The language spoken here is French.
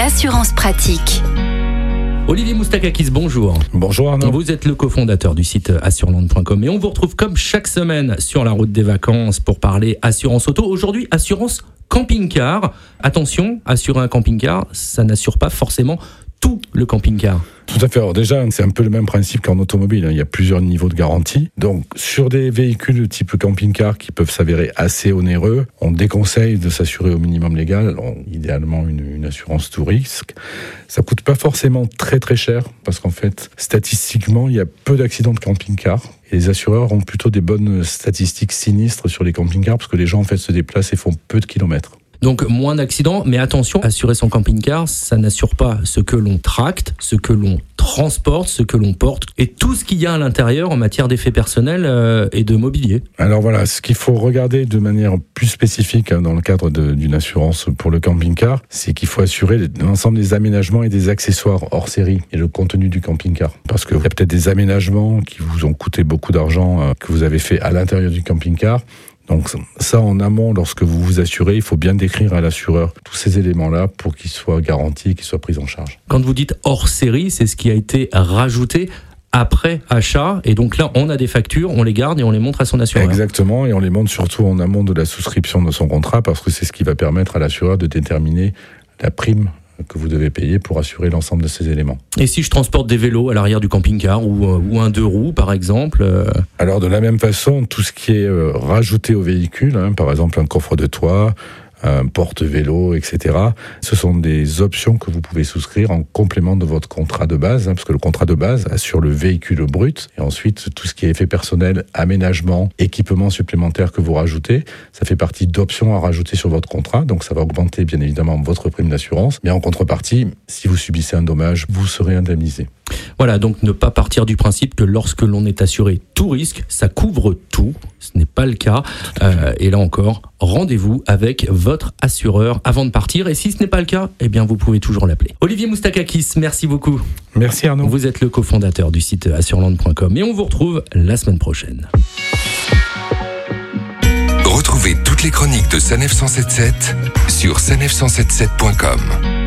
l'assurance pratique. Olivier Moustakakis, bonjour. Bonjour Arnaud. Vous êtes le cofondateur du site assureland.com et on vous retrouve comme chaque semaine sur la route des vacances pour parler assurance auto. Aujourd'hui, assurance camping-car. Attention, assurer un camping-car, ça n'assure pas forcément tout le camping-car. Tout à fait. Alors déjà, c'est un peu le même principe qu'en automobile. hein. Il y a plusieurs niveaux de garantie. Donc, sur des véhicules de type camping-car qui peuvent s'avérer assez onéreux, on déconseille de s'assurer au minimum légal. Idéalement, une, une assurance tout risque. Ça coûte pas forcément très très cher parce qu'en fait, statistiquement, il y a peu d'accidents de camping-car. Et les assureurs ont plutôt des bonnes statistiques sinistres sur les camping-cars parce que les gens en fait se déplacent et font peu de kilomètres. Donc moins d'accidents, mais attention, assurer son camping-car, ça n'assure pas ce que l'on tracte, ce que l'on transporte, ce que l'on porte, et tout ce qu'il y a à l'intérieur en matière d'effets personnels euh, et de mobilier. Alors voilà, ce qu'il faut regarder de manière plus spécifique hein, dans le cadre d'une assurance pour le camping-car, c'est qu'il faut assurer l'ensemble des aménagements et des accessoires hors série et le contenu du camping-car. Parce qu'il y a peut-être des aménagements qui vous ont coûté beaucoup d'argent, euh, que vous avez fait à l'intérieur du camping-car. Donc ça, en amont, lorsque vous vous assurez, il faut bien décrire à l'assureur tous ces éléments-là pour qu'ils soient garantis, qu'ils soient pris en charge. Quand vous dites hors série, c'est ce qui a été rajouté après achat, et donc là on a des factures, on les garde et on les montre à son assureur. Exactement, et on les montre surtout en amont de la souscription de son contrat parce que c'est ce qui va permettre à l'assureur de déterminer la prime que vous devez payer pour assurer l'ensemble de ces éléments. Et si je transporte des vélos à l'arrière du camping-car ou, euh, ou un deux roues par exemple, euh, Alors de la même façon, tout ce qui est euh, rajouté au véhicule, hein, par exemple un coffre de toit, un porte-vélo, etc., ce sont des options que vous pouvez souscrire en complément de votre contrat de base, hein, parce que le contrat de base assure le véhicule brut, et ensuite tout ce qui est effet personnel, aménagement, équipement supplémentaire que vous rajoutez, ça fait partie d'options à rajouter sur votre contrat, donc ça va augmenter bien évidemment votre prime d'assurance, mais en contrepartie, si vous subissez un dommage, vous serez indemnisé. Voilà, donc ne pas partir du principe que lorsque l'on est assuré tout risque, ça couvre tout. Ce n'est pas le cas. Euh, et là encore, rendez-vous avec votre assureur avant de partir. Et si ce n'est pas le cas, eh bien vous pouvez toujours l'appeler. Olivier Moustakakis, merci beaucoup. Merci Arnaud. Vous êtes le cofondateur du site assureland.com et on vous retrouve la semaine prochaine. Retrouvez toutes les chroniques de Sanef 177 sur sanef177.com.